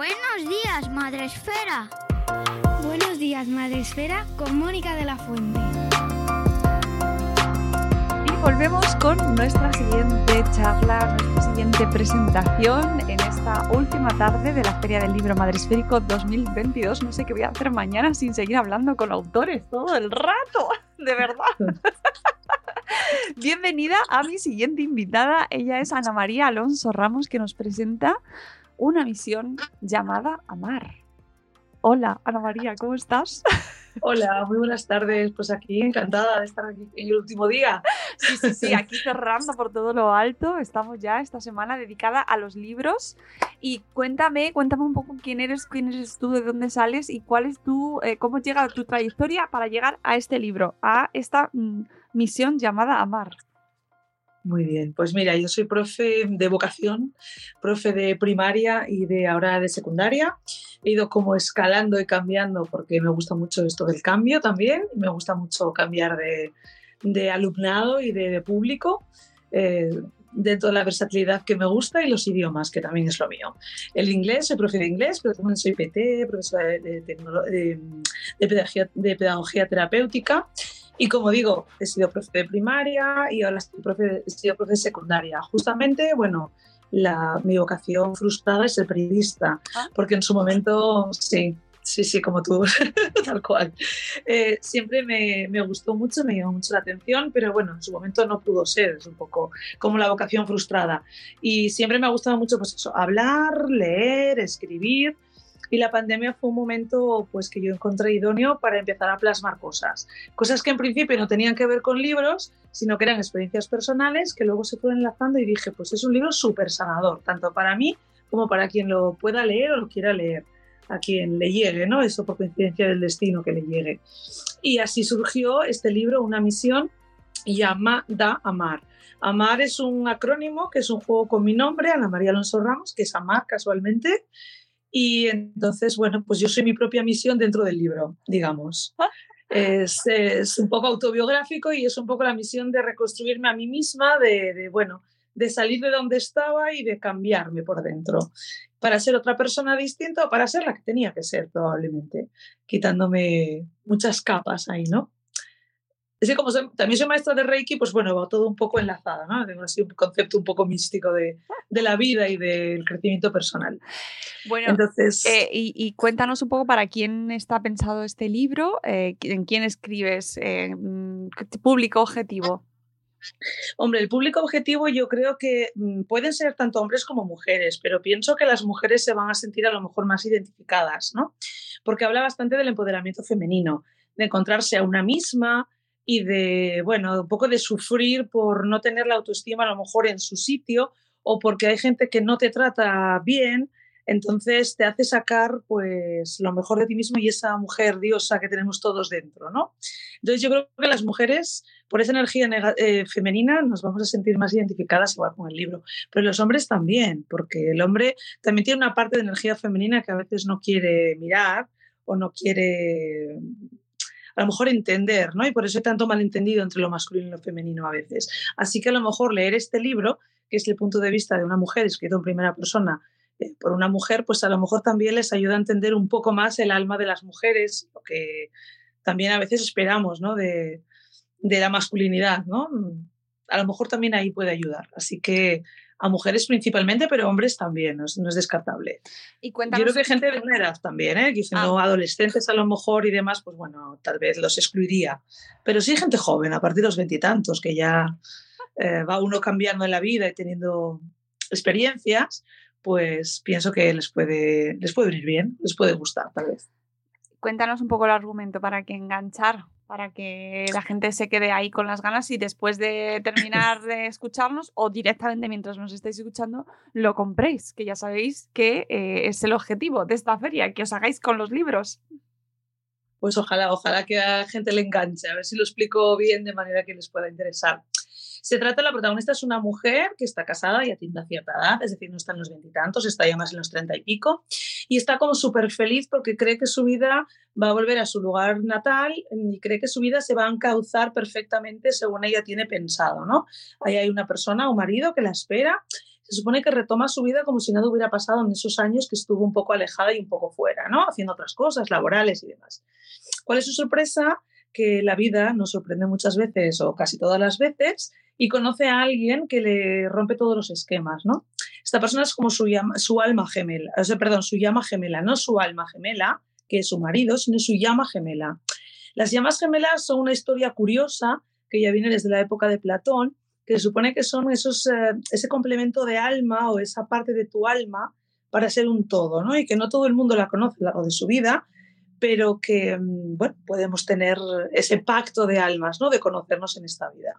Buenos días, Madre Esfera. Buenos días, Madre Esfera, con Mónica de la Fuente. Y volvemos con nuestra siguiente charla, nuestra siguiente presentación en esta última tarde de la Feria del Libro Madresférico 2022. No sé qué voy a hacer mañana sin seguir hablando con autores todo el rato, de verdad. Bienvenida a mi siguiente invitada. Ella es Ana María Alonso Ramos, que nos presenta una misión llamada Amar. Hola, Ana María, ¿cómo estás? Hola, muy buenas tardes. Pues aquí encantada de estar aquí en el último día. Sí, sí, sí, aquí cerrando por todo lo alto. Estamos ya esta semana dedicada a los libros. Y cuéntame, cuéntame un poco quién eres, quién eres tú, de dónde sales y cuál es tu, eh, cómo llega tu trayectoria para llegar a este libro, a esta mm, misión llamada Amar. Muy bien, pues mira, yo soy profe de vocación, profe de primaria y de ahora de secundaria. He ido como escalando y cambiando porque me gusta mucho esto del cambio también me gusta mucho cambiar de, de alumnado y de, de público. Eh, dentro de la versatilidad que me gusta y los idiomas, que también es lo mío. El inglés, soy profe de inglés, pero también soy PT, profesora de, de, de pedagogía terapéutica y como digo, he sido profe de primaria y ahora estoy profe, he sido profe de secundaria. Justamente, bueno, la, mi vocación frustrada es el periodista, porque en su momento, sí, sí, sí, como tú, tal cual. Eh, siempre me, me, gustó mucho, me llamó mucho la atención, pero bueno, en su momento no pudo ser, es un poco como la vocación frustrada. Y siempre me ha gustado mucho, pues eso, hablar, leer, escribir y la pandemia fue un momento pues que yo encontré idóneo para empezar a plasmar cosas. Cosas que en principio no tenían que ver con libros, sino que eran experiencias personales que luego se fueron enlazando y dije, pues es un libro súper sanador, tanto para mí como para quien lo pueda leer o lo quiera leer a quien le llegue, ¿no? Eso por coincidencia del destino que le llegue. Y así surgió este libro, una misión llamada Amar. Amar es un acrónimo que es un juego con mi nombre, Ana María Alonso Ramos, que es Amar casualmente, y entonces, bueno, pues yo soy mi propia misión dentro del libro, digamos. Es, es, un poco autobiográfico y es un poco la misión de reconstruirme a mí misma, de, de, bueno, de salir de donde estaba y de cambiarme por dentro para ser otra persona distinta o para ser la que tenía que ser probablemente, quitándome muchas capas ahí, ¿no? Es que como soy, también soy maestra de Reiki, pues bueno, va todo un poco enlazado, ¿no? Tengo así un concepto un poco místico de, de la vida y del crecimiento personal. Bueno, entonces... Eh, y, y, cuéntanos un poco para quién está pensado este libro, eh, en quién escribes, eh, público objetivo. Hombre, el público objetivo yo creo que mm, pueden ser tanto hombres como mujeres, pero pienso que las mujeres se van a sentir a lo mejor más identificadas, ¿no? Porque habla bastante del empoderamiento femenino, de encontrarse a una misma, y de, bueno, un poco de sufrir por no tener la autoestima a lo mejor en su sitio o porque hay gente que no te trata bien, Entonces te hace sacar pues lo mejor de ti mismo y esa mujer diosa que tenemos todos dentro, ¿no? Entonces yo creo que las mujeres, por esa energía eh, femenina, nos vamos a sentir más identificadas igual con el libro. Pero los hombres también, porque el hombre también tiene una parte de energía femenina que a veces no quiere mirar o no quiere a lo mejor entender, ¿no? Y por eso hay tanto malentendido entre lo masculino y lo femenino a veces. Así que a lo mejor leer este libro, que es el punto de vista de una mujer escrito en primera persona eh, por una mujer, pues a lo mejor también les ayuda a entender un poco más el alma de las mujeres, lo que también a veces esperamos, ¿no? De, de la masculinidad, ¿no? A lo mejor también ahí puede ayudar. Así que a mujeres principalmente, pero hombres también, no es, descartable. Y Yo creo que hay gente de una edad también, ¿eh? diciendo ah. adolescentes a lo mejor y demás, pues bueno, tal vez los excluiría. Pero sí gente joven, a partir de los veintitantos, que ya eh, va uno cambiando en la vida y teniendo experiencias, pues pienso que les puede, les puede venir bien, les puede gustar tal vez. Cuéntanos un poco el argumento para que enganchar para que la gente se quede ahí con las ganas y después de terminar de escucharnos o directamente mientras nos estáis escuchando lo compréis, que ya sabéis que eh, es el objetivo de esta feria, que os hagáis con los libros. Pues ojalá, ojalá que a la gente le enganche, a ver si lo explico bien de manera que les pueda interesar. Se trata, la protagonista es una mujer que está casada, y tiene cierta edad, es decir, no está en los veintitantos, está ya más en los treinta y pico, y está como súper feliz porque cree que su vida va a volver a su lugar natal y cree que su vida se va a encauzar perfectamente según ella tiene pensado, ¿no? Ahí hay una persona, un marido que la espera, se supone que retoma su vida como si nada hubiera pasado en esos años que estuvo un poco alejada y un poco fuera, ¿no? Haciendo otras cosas laborales y demás. ¿Cuál es su sorpresa? Que la vida nos sorprende muchas veces o casi todas las veces y conoce a alguien que le rompe todos los esquemas, ¿no? Esta persona es como su, su alma gemela, o sea, perdón, su llama gemela, no su alma gemela, que es su marido, sino su llama gemela. Las llamas gemelas son una historia curiosa que ya viene desde la época de Platón, que se supone que son esos, eh, ese complemento de alma o esa parte de tu alma para ser un todo, ¿no? Y que no todo el mundo la conoce a lo largo de su vida, pero que, mm, bueno, podemos tener ese pacto de almas, ¿no? De conocernos en esta vida.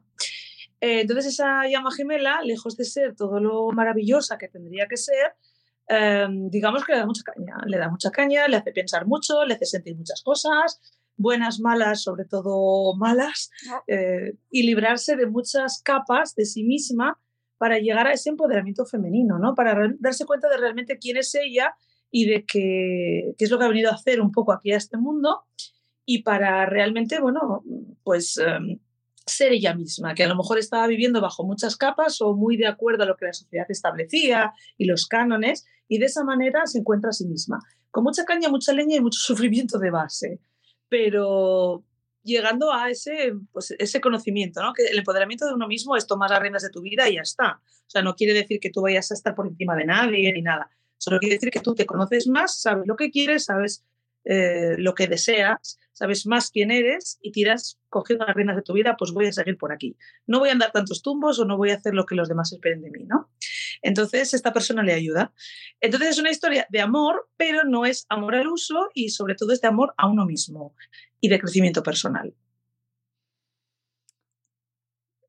Eh, entonces esa llama gemela, lejos de ser todo lo maravillosa que tendría que ser, em, digamos que le da mucha caña. Le da mucha caña, le hace pensar mucho, le hace sentir muchas cosas, buenas, malas, sobre todo malas, eh, y librarse de muchas capas de sí misma para llegar a ese empoderamiento femenino, ¿no? Para darse cuenta de realmente quién es ella y de qué es lo que ha venido a hacer un poco aquí a este mundo y para realmente, bueno, pues em, ser ella misma, que a lo mejor estaba viviendo bajo muchas capas o muy de acuerdo a lo que la sociedad establecía y los cánones, y de esa manera se encuentra a sí misma, con mucha caña, mucha leña y mucho sufrimiento de base, pero llegando a ese, pues, ese conocimiento, ¿no? que el empoderamiento de uno mismo es tomar las riendas de tu vida y ya está. O sea, no quiere decir que tú vayas a estar por encima de nadie ni nada. Solo quiere decir que tú te conoces más, sabes lo que quieres, sabes eh, lo que deseas, sabes más quién eres y tiras cogiendo las reinas de tu vida, pues voy a seguir por aquí. No voy a andar tantos tumbos o no voy a hacer lo que los demás esperen de mí, ¿no? Entonces, esta persona le ayuda. Entonces, es una historia de amor, pero no es amor al uso y sobre todo es de amor a uno mismo y de crecimiento personal.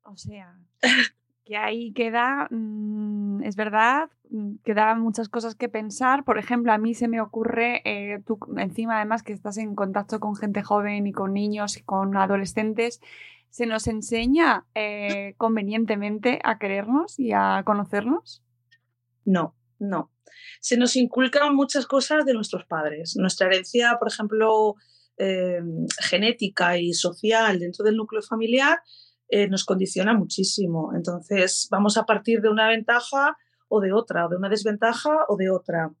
O sea, que ahí queda, mm, es verdad, mm, quedan muchas cosas que pensar. Por ejemplo, a mí se me ocurre, eh, tú encima además que estás en contacto con gente joven y con niños y con adolescentes, ¿se nos enseña eh, convenientemente a querernos y a conocernos? No, no. Se nos inculcan muchas cosas de nuestros padres. Nuestra herencia, por ejemplo, eh, genética y social dentro del núcleo familiar eh, nos condiciona muchísimo. Entonces, vamos a partir de una ventaja o de otra, o de una desventaja o de otra.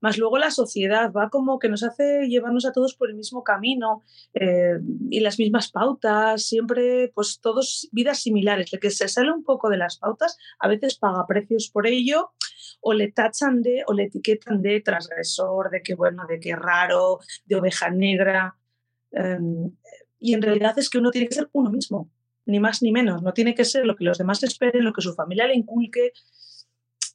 Más luego la sociedad va como que nos hace llevarnos a todos por el mismo camino eh, y las mismas pautas, siempre pues todos vidas similares. El que se sale un poco de las pautas a veces paga precios por ello o le tachan de o le etiquetan de transgresor, de que bueno, de que raro, de oveja negra. Em, y en realidad es que uno tiene que ser uno mismo ni más ni menos. No tiene que ser lo que los demás esperen, lo que su familia le inculque.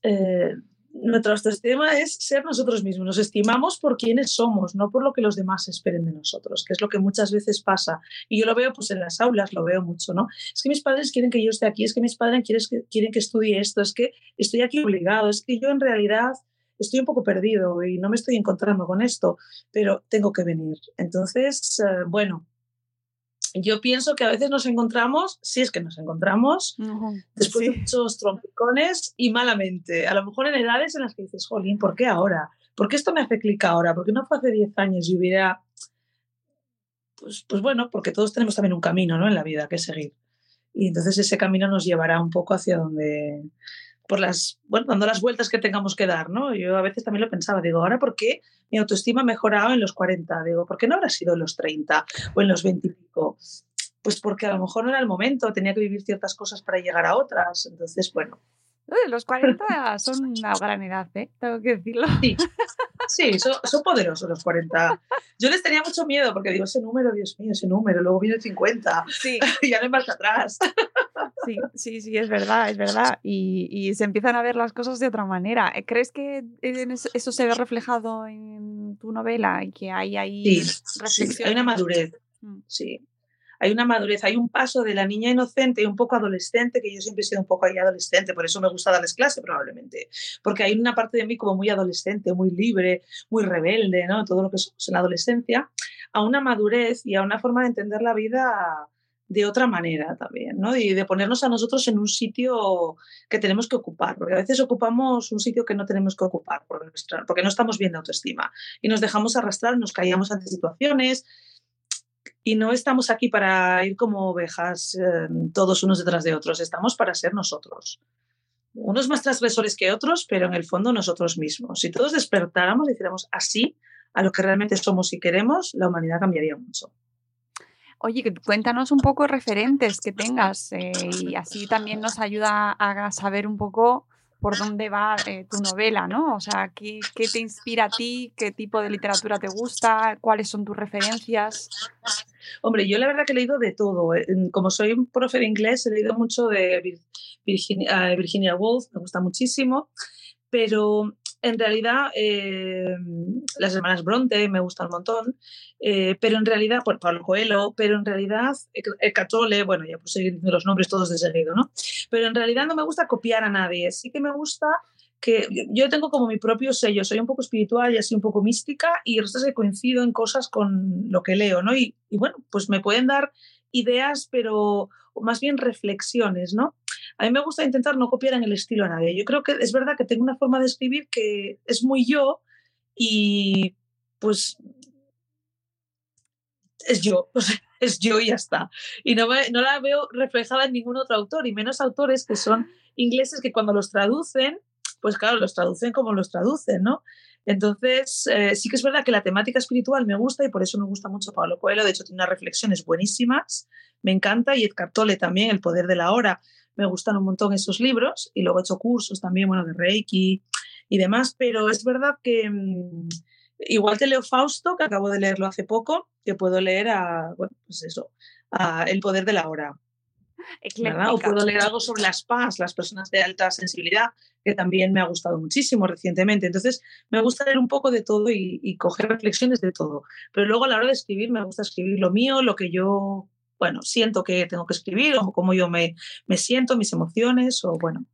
Eh, nuestro autoestima es ser nosotros mismos. Nos estimamos por quienes somos, no por lo que los demás esperen de nosotros, que es lo que muchas veces pasa. Y yo lo veo pues en las aulas, lo veo mucho, ¿no? Es que mis padres quieren que yo esté aquí, es que mis padres quieren que, quieren que estudie esto, es que estoy aquí obligado, es que yo en realidad estoy un poco perdido y no me estoy encontrando con esto, pero tengo que venir. Entonces, eh, bueno, yo pienso que a veces nos encontramos, si es que nos encontramos, después de muchos trompicones y malamente. A lo mejor en edades en las que dices, jolín, ¿por qué ahora? ¿Por qué esto me hace clic ahora? ¿Por qué no fue hace 10 años y hubiera... Pues, pues bueno, porque todos tenemos también un camino ¿no? en la vida que seguir. Y entonces ese camino nos llevará un poco hacia donde, por las, bueno, dando las vueltas que tengamos que dar, ¿no? Yo a veces también lo pensaba, digo, ahora por qué mi autoestima ha mejorado en los 40, digo, ¿por qué no habrá sido en los 30 o en los 20 y pico? Pues porque a lo mejor no era el momento, tenía que vivir ciertas cosas para llegar a otras. Entonces, bueno, los 40 son una gran edad, ¿eh? tengo que decirlo. Sí, sí son, son, poderosos los 40. Yo les tenía mucho miedo porque digo, ese número, Dios mío, ese número, luego viene el 50 sí. y ya no hay marcha atrás. Sí, sí, sí, es verdad, es verdad. Y, y, se empiezan a ver las cosas de otra manera. ¿Crees que eso se ve reflejado en tu novela y que hay ahí sí, Sí, hay una madurez, mm. sí hay una madurez, hay un paso de la niña inocente y un poco adolescente, que yo siempre he sido un poco ahí adolescente, por eso me gusta darles clase probablemente, porque hay una parte de mí como muy adolescente, muy libre, muy rebelde, ¿no? Todo lo que somos en la adolescencia, a una madurez y a una forma de entender la vida de otra manera también, ¿no? Y de ponernos a nosotros en un sitio que tenemos que ocupar, porque a veces ocupamos un sitio que no tenemos que ocupar porque no estamos bien de autoestima y nos dejamos arrastrar, nos caíamos ante situaciones y no estamos aquí para ir como ovejas eh, todos unos detrás de otros, estamos para ser nosotros. Unos más transgresores que otros, pero en el fondo nosotros mismos. Si todos despertáramos y hiciéramos así a lo que realmente somos y queremos, la humanidad cambiaría mucho. Oye, cuéntanos un poco referentes que tengas eh, y así también nos ayuda a saber un poco por dónde va eh, tu novela, ¿no? O sea, ¿qué, ¿qué, te inspira a ti? ¿Qué tipo de literatura te gusta? ¿Cuáles son tus referencias? Hombre, yo la verdad que he leído de todo. Eh, como soy un profe de inglés, he leído mucho de Virginia, Virginia Woolf, me gusta muchísimo, pero en realidad las hermanas Bronte me gustan un montón, eh, pero en realidad, por Pablo Coelho, pero en realidad, el Catole, bueno, ya puse los nombres todos de seguido, ¿no? Pero en realidad no me gusta copiar a nadie, sí que me gusta que yo tengo como mi propio sello, soy un poco espiritual y así un poco mística y resulta que coincido en cosas con lo que leo, ¿no? Y, y bueno, pues me pueden dar ideas, pero más bien reflexiones, ¿no? A mí me gusta intentar no copiar en el estilo a nadie. Yo creo que es verdad que tengo una forma de escribir que es muy yo y pues es yo, es yo y ya está. Y no, no la veo reflejada en ningún otro autor, y menos autores que son ingleses que cuando los traducen, pues claro, los traducen como los traducen, ¿no? Entonces, eh, sí que es verdad que la temática espiritual me gusta y por eso me gusta mucho Pablo Coelho. De hecho, tiene unas reflexiones buenísimas, me encanta. Y Edgar Tolle también, El poder de la hora me gustan un montón esos libros y luego he hecho cursos también, bueno, de Reiki y demás, pero es verdad que mm, igual te leo Fausto, que acabo de leerlo hace poco, que puedo leer a, bueno, pues eso, a El poder de la hora. O puedo leer algo sobre las PAS, las personas de alta sensibilidad, que también me ha gustado muchísimo recientemente. Entonces, me gusta leer un poco de todo y, y coger reflexiones de todo. Pero luego a la hora de escribir, me gusta escribir lo mío, lo que yo bueno, siento que tengo que escribir o cómo yo me, me siento, mis emociones o bueno,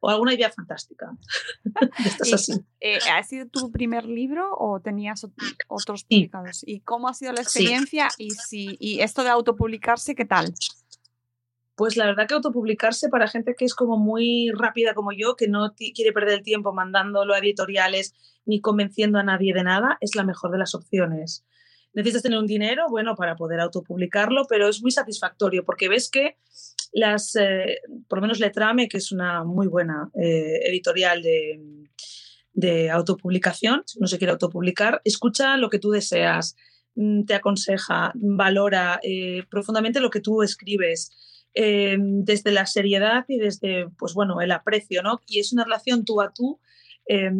o alguna idea fantástica. así. Eh, ¿Ha sido tu primer libro o tenías otros publicados? ¿Y cómo ha sido la experiencia? Y, si, y esto de autopublicarse, ¿qué tal? Pues la verdad que autopublicarse para gente que es como muy rápida como yo, que no quiere perder el tiempo mandándolo a editoriales ni convenciendo a nadie de nada, es la mejor de las opciones necesitas tener un dinero, bueno, para poder autopublicarlo, pero es muy satisfactorio porque ves que las, eh, por lo menos Letrame, que es una muy buena eh, editorial de, de autopublicación, no se quiere autopublicar, escucha lo que tú deseas, mm, te aconseja, valora eh, profundamente lo que tú escribes. desde la seriedad y desde pues bueno el aprecio no y es una relación tú a tú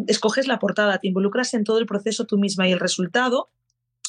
escoges la portada te involucras en todo el proceso tú misma y el resultado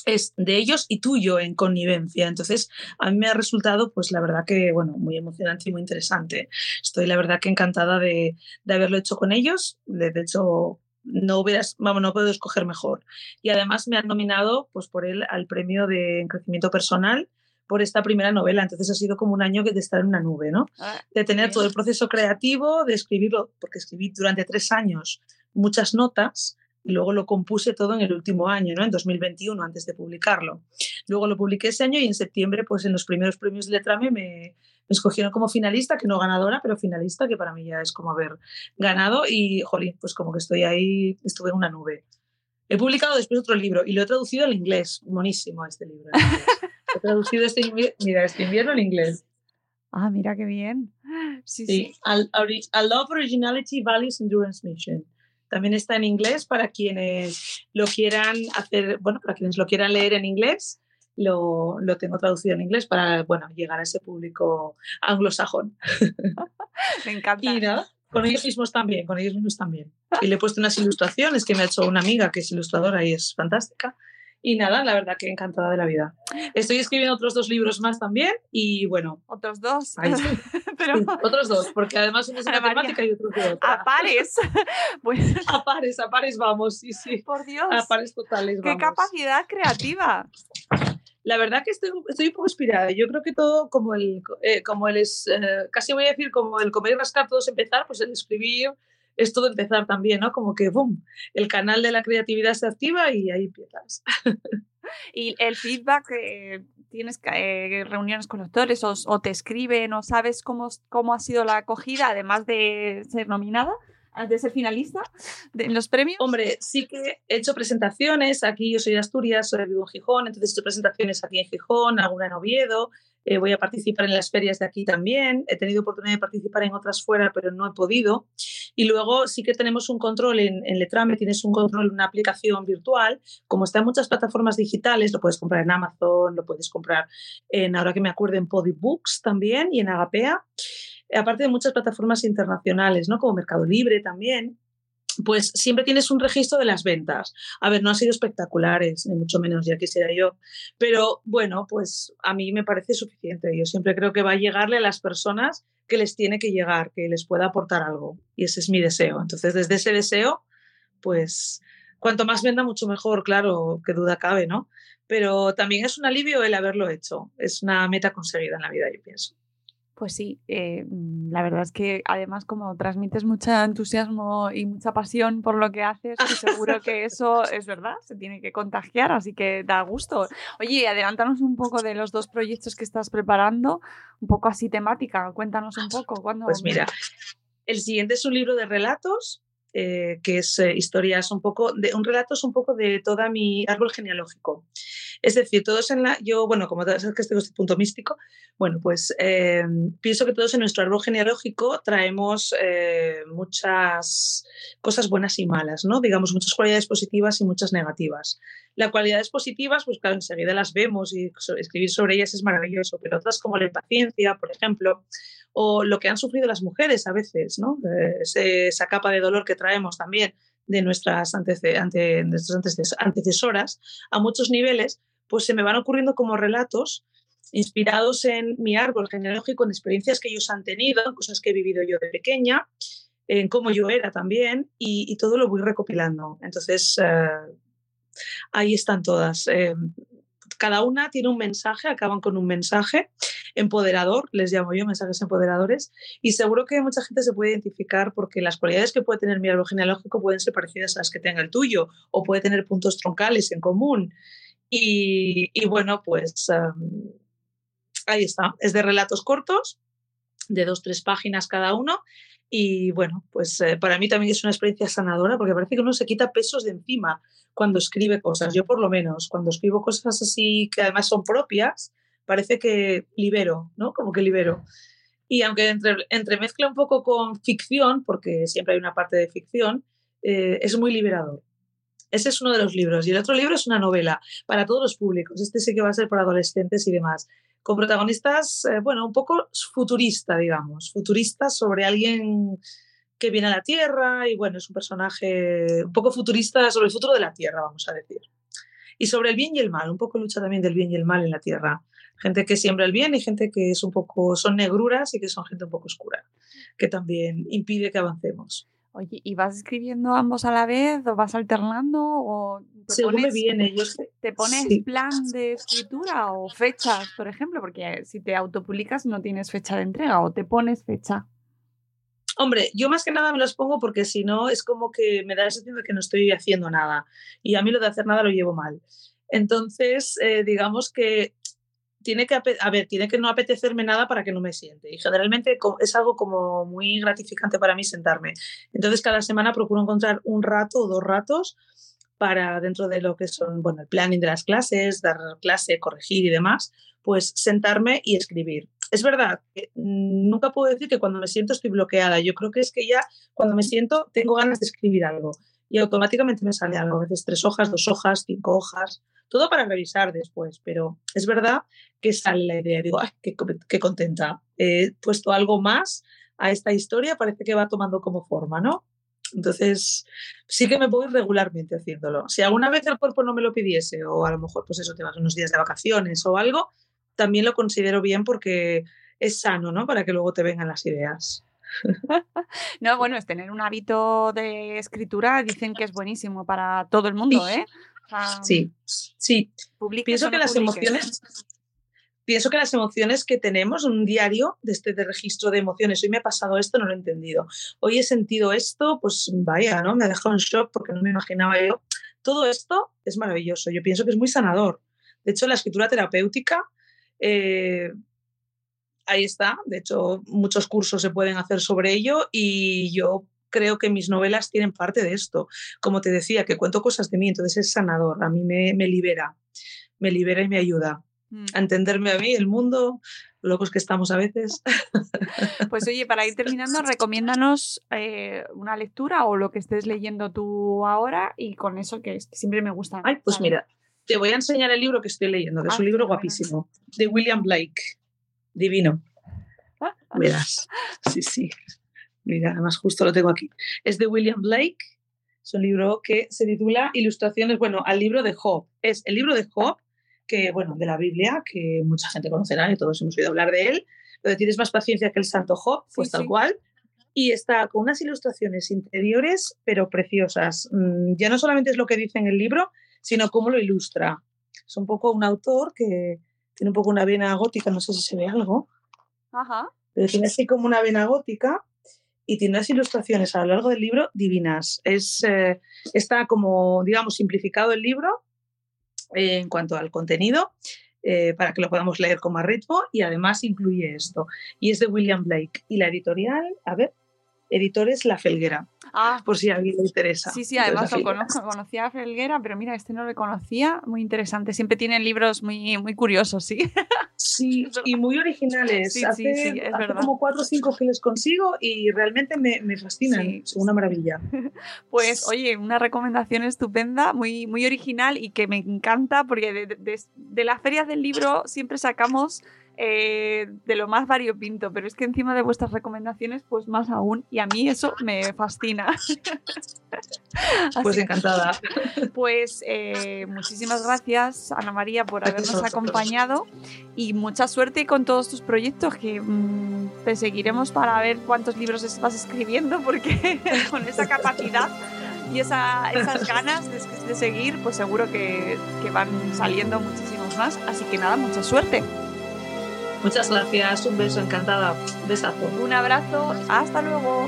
es de ellos y tuyo en connivencia. Entonces, a mí me ha resultado, pues la verdad que, bueno, muy emocionante y muy interesante. Estoy la verdad que encantada de, de haberlo hecho con ellos. De, hecho, no hubieras, vamos, no puedo escoger mejor. Y además me han nominado, pues por él, al premio de crecimiento personal por esta primera novela. Entonces ha sido como un año de estar en una nube, ¿no? Ah, de tener todo el proceso creativo, de escribirlo, porque escribí durante tres años muchas notas y luego lo compuse todo en el último año, ¿no? En 2021, antes de publicarlo. Luego lo publiqué ese año y en septiembre, pues en los primeros premios de Letrame me, me escogieron como finalista, que no ganadora, pero finalista, que para mí ya es como haber ganado y, jolín, pues como que estoy ahí, estuve en una nube. He publicado después otro libro y lo he traducido al inglés. Monísimo este libro. he traducido este, mira, este invierno al inglés. Ah, mira qué bien. Sí, sí. Al, Love Originality Values Endurance Mission. También está en inglés para quienes lo quieran hacer, bueno, para quienes lo quieran leer en inglés. Lo, lo, tengo traducido en inglés para bueno, llegar a ese público anglosajón. Me encanta. Y con ellos mismos también, con ellos mismos también. Y le he puesto unas ilustraciones que me ha hecho una amiga que es ilustradora y es fantástica. Y nada, la verdad que encantada de la vida. Estoy escribiendo otros dos libros más también y bueno. Otros dos. Pero... otros dos, porque además uno es de matemática y otro de otra. A pares. pues... A pares, a pares vamos, sí, sí. Por Dios. A pares totales. Qué capacidad creativa. La verdad que estoy, estoy un poco inspirada. Yo creo que todo como el, eh, como el es, eh, casi voy a decir como el comer y rascar, todo es empezar, pues el escribir es todo empezar también, ¿no? Como que, ¡boom!, el canal de la creatividad se activa y ahí empiezas. y el feedback, tienes eh, reuniones con autores o, o, te escriben o sabes cómo, cómo ha sido la acogida, además de ser nominada de ser finalista en los premios? Hombre, sí que he hecho presentaciones. Aquí yo soy de Asturias, soy vivo en Gijón, entonces he hecho presentaciones aquí en Gijón, alguna en Oviedo. Eh, voy a participar en las ferias de aquí también. He tenido oportunidad de participar en otras fuera, pero no he podido. Y luego sí que tenemos un control en, en Letrame, tienes un control una aplicación virtual. Como está en muchas plataformas digitales, lo puedes comprar en Amazon, lo puedes comprar en, ahora que me acuerdo, en Podibooks también y en Agapea aparte de muchas plataformas internacionales, ¿no? Como Mercado Libre también, pues siempre tienes un registro de las ventas. A ver, no han sido espectaculares, ni mucho menos, ya quisiera yo, pero bueno, pues a mí me parece suficiente. Yo siempre creo que va a llegarle a las personas que les tiene que llegar, que les pueda aportar algo. Y ese es mi deseo. Entonces, desde ese deseo, pues cuanto más venda, mucho mejor, claro, qué duda cabe, ¿no? Pero también es un alivio el haberlo hecho. Es una meta conseguida en la vida, yo pienso. Pues sí, eh, mm, la verdad es que además como transmites mucho entusiasmo y mucha pasión por lo que haces, seguro que eso es verdad, se tiene que contagiar, así que da gusto. Oye, adelántanos un poco de los dos proyectos que estás preparando, un poco así temática, cuéntanos un poco. ¿cuándo... Pues mira, el siguiente es un libro de relatos eh, que es eh, historias un poco, de, un relato es un poco de toda mi árbol genealógico. Es decir, todos en la, yo, bueno, como sabes que tengo este punto místico, bueno, pues eh, pienso que todos en nuestro árbol genealógico traemos muchas cosas buenas y malas, ¿no? Digamos, muchas cualidades positivas y muchas negativas. Las cualidades positivas, pues claro, enseguida las vemos y escribir sobre ellas es maravilloso, pero otras como la impaciencia, por ejemplo, o lo que han sufrido las mujeres a veces, ¿no? esa capa de dolor que traemos también de nuestras, antece, ante, nuestras antecesoras a muchos niveles, pues se me van ocurriendo como relatos inspirados en mi árbol genealógico, en experiencias que ellos han tenido, en cosas que he vivido yo de pequeña, en cómo yo era también, y, todo lo voy recopilando. Entonces, eh, ahí están todas. Eh, cada una tiene un mensaje, acaban con un mensaje empoderador, les llamo yo, mensajes empoderadores, y seguro que mucha gente se puede identificar porque las cualidades que puede tener mi árbol genealógico pueden ser parecidas a las que tenga el tuyo, o puede tener puntos troncales en común. Y, bueno, pues ahí está, es de relatos cortos, de dos, tres páginas cada uno, y bueno, pues eh, para mí también es una experiencia sanadora porque parece que uno se quita pesos de encima cuando escribe cosas. Yo por lo menos, cuando escribo cosas así que además son propias, parece que libero, ¿no? Como que libero. Y aunque entre, entremezcla un poco con ficción, porque siempre hay una parte de ficción, eh, es muy liberador. Ese es uno de los libros. Y el otro libro es una novela para todos los públicos. Este sí que va a ser para adolescentes y demás con protagonistas, eh, bueno, un poco futurista, digamos, futurista sobre alguien que viene a la Tierra y bueno, es un personaje un poco futurista sobre el futuro de la Tierra, vamos a decir. Y sobre el bien y el mal, un poco lucha también del bien y el mal en la Tierra. Gente que siembra el bien y gente que es un poco, son negruras y que son gente un poco oscura, que también impide que avancemos. Oye, ¿y vas escribiendo ambos a la vez o vas alternando o te pones, me viene, yo sé. ¿Te pones plan de escritura o fechas, por ejemplo? Porque si te autopublicas no tienes fecha de entrega o te pones fecha. Hombre, yo más que nada me los pongo porque si no es como que me da la sensación de que no estoy haciendo nada. Y a mí lo de hacer nada lo llevo mal. Entonces, eh, digamos que tiene que, a ver, tiene que no apetecerme nada para que no me siente. Y generalmente es algo como muy gratificante para mí sentarme. Entonces, cada semana procuro encontrar un rato o dos ratos para dentro de lo que son, bueno, el planning de las clases, dar clase, corregir y demás, pues sentarme y escribir. Es verdad nunca puedo decir que cuando me siento estoy bloqueada. Yo creo que es que ya cuando me siento tengo ganas de escribir algo y automáticamente me sale algo. A veces tres hojas, dos hojas, cinco hojas, todo para revisar después. Pero es verdad que sale la idea. Digo, ay, qué, contenta. He puesto algo más a esta historia, parece que va tomando como forma, ¿no? Entonces, sí que me voy regularmente haciéndolo. Si alguna vez el cuerpo no me lo pidiese, o a lo mejor, pues eso, te vas unos días de vacaciones o algo, también lo considero bien porque es sano, ¿no? Para que luego te vengan las ideas. no, bueno, es tener un hábito de escritura, dicen que es buenísimo para todo el mundo, ¿eh? Sí, sí. Pienso que las emociones, pienso que las emociones que tenemos, un diario de este de registro de emociones, hoy me ha pasado esto, no lo he entendido. Hoy he sentido esto, pues vaya, ¿no? Me ha dejado en shock porque no me imaginaba yo. Todo esto es maravilloso. Yo pienso que es muy sanador. De hecho, la escritura terapéutica eh, ahí está, de hecho muchos cursos se pueden hacer sobre ello y yo creo que mis novelas tienen parte de esto. Como te decía, que cuento cosas de mí, entonces es sanador, a mí me, libera, me libera y me ayuda mm. a entenderme a mí, el mundo, locos que estamos a veces. Pues oye, para ir terminando, recomiéndanos eh, una lectura o lo que estés leyendo tú ahora y con eso que siempre me gusta. Ay, pues mira, te voy a enseñar el libro que estoy leyendo, que es un ah, libro guapísimo, de William Blake. Divino. Verás. Sí, sí. Mira, además justo lo tengo aquí. Es de William Blake. Es un libro que se titula Ilustraciones, bueno, al libro de Job. Es el libro de Job, que, bueno, de la Biblia, que mucha gente conocerá y todos hemos oído hablar de él. Lo de tienes más paciencia que el santo Job, pues tal cual. Y está con unas ilustraciones interiores, pero preciosas. Mm, ya no solamente es lo que dice en el libro, sino cómo lo ilustra. Es un poco un autor que tiene un poco una vena gótica, no sé si se ve algo, Ajá. pero tiene así como una vena gótica y tiene unas ilustraciones a lo largo del libro divinas. Es, eh, está como, digamos, simplificado el libro eh, en cuanto al contenido. Eh, para que lo podamos leer con más ritmo y además incluye esto. Y es de William Blake. Y la editorial, a ver, Editores La Felguera. Ah, por si a alguien le interesa. Sí, sí, además lo conozco, conocía a Felguera, pero mira, este no lo conocía, muy interesante. Siempre tienen libros muy, muy curiosos, sí. Sí, y muy originales. Sí, hace, sí, sí, es verdad. como cuatro o cinco que les consigo y realmente me, me fascinan, son una maravilla. Pues oye, una recomendación estupenda, muy, muy original y que me encanta porque de, de, de las ferias del libro siempre sacamos eh, de lo más variopinto, pero es que encima de vuestras recomendaciones, pues más aún, y a mí eso me fascina. pues encantada. Pues eh, muchísimas gracias, Ana María, por habernos acompañado y mucha suerte con todos tus proyectos que mm, te seguiremos para ver cuántos libros estás escribiendo, porque con esa capacidad y esas ganas de, seguir, pues seguro que, que van saliendo muchísimos más. Así que nada, mucha suerte. Muchas gracias, un beso, encantada. besazo. Un abrazo, hasta luego.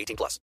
18 plus.